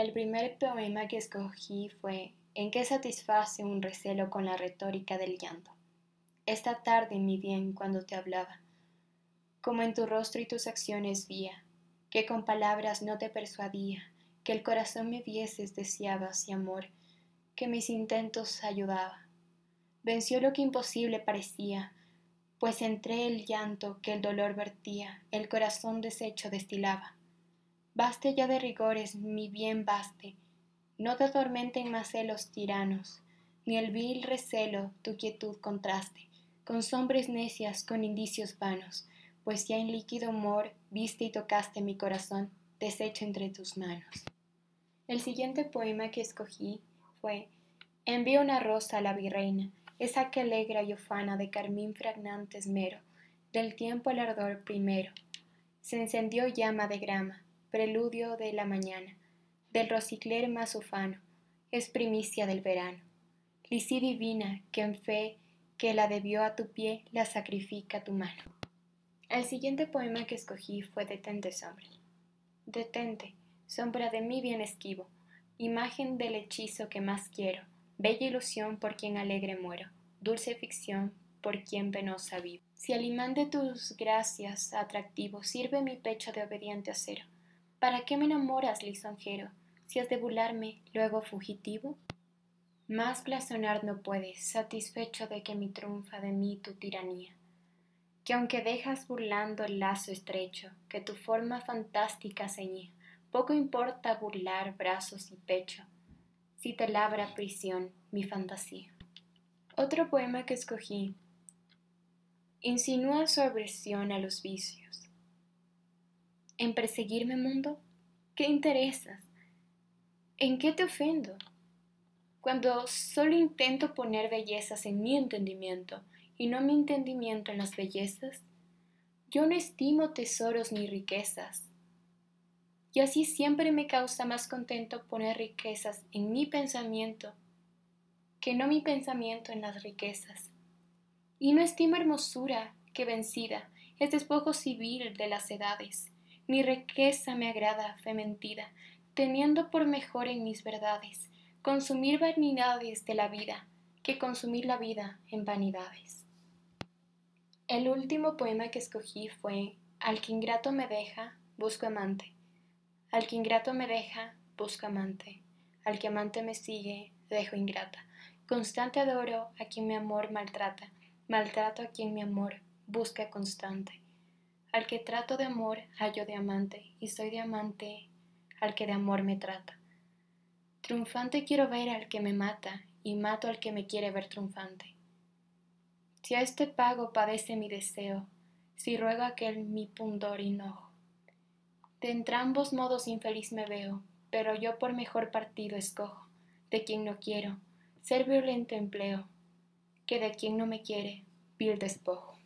El primer poema que escogí fue ¿En qué satisface un recelo con la retórica del llanto? Esta tarde, mi bien, cuando te hablaba, como en tu rostro y tus acciones vía, que con palabras no te persuadía, que el corazón me vieses deseabas y amor, que mis intentos ayudaba. Venció lo que imposible parecía, pues entre el llanto que el dolor vertía, el corazón deshecho destilaba. Baste ya de rigores, mi bien baste, no te atormenten más celos tiranos, ni el vil recelo tu quietud contraste, con sombras necias, con indicios vanos, pues ya en líquido amor viste y tocaste mi corazón, deshecho entre tus manos. El siguiente poema que escogí fue Envío una rosa a la virreina, esa que alegra y ufana de carmín fragnante esmero, del tiempo el ardor primero. Se encendió llama de grama, preludio de la mañana, del rosicler más ufano, es primicia del verano. Lisí divina, que en fe que la debió a tu pie, la sacrifica tu mano. El siguiente poema que escogí fue Detente, sombra. Detente, sombra de mi bien esquivo, imagen del hechizo que más quiero, bella ilusión por quien alegre muero, dulce ficción por quien penosa vivo. Si al imán de tus gracias atractivo sirve mi pecho de obediente acero, ¿Para qué me enamoras, lisonjero, si has de burlarme, luego fugitivo? Más blasonar no puedes, satisfecho de que mi triunfa de mí tu tiranía, que aunque dejas burlando el lazo estrecho, que tu forma fantástica ceñía, poco importa burlar brazos y pecho, si te labra prisión mi fantasía. Otro poema que escogí insinúa su aversión a los vicios en perseguirme, mundo? ¿Qué interesas? ¿En qué te ofendo? Cuando solo intento poner bellezas en mi entendimiento y no mi entendimiento en las bellezas, yo no estimo tesoros ni riquezas. Y así siempre me causa más contento poner riquezas en mi pensamiento que no mi pensamiento en las riquezas. Y no estimo hermosura que vencida es despojo civil de las edades mi riqueza me agrada, fe mentida, teniendo por mejor en mis verdades consumir vanidades de la vida que consumir la vida en vanidades. El último poema que escogí fue Al que ingrato me deja, busco amante. Al que ingrato me deja, busco amante. Al que amante me sigue, dejo ingrata. Constante adoro a quien mi amor maltrata, maltrato a quien mi amor busca constante. Al que trato de amor, hallo de amante, y soy de amante al que de amor me trata. Triunfante quiero ver al que me mata, y mato al que me quiere ver triunfante. Si a este pago padece mi deseo, si ruego aquel mi pundor y enojo. De entrambos modos infeliz me veo, pero yo por mejor partido escojo, de quien no quiero, ser violento empleo, que de quien no me quiere, vil despojo.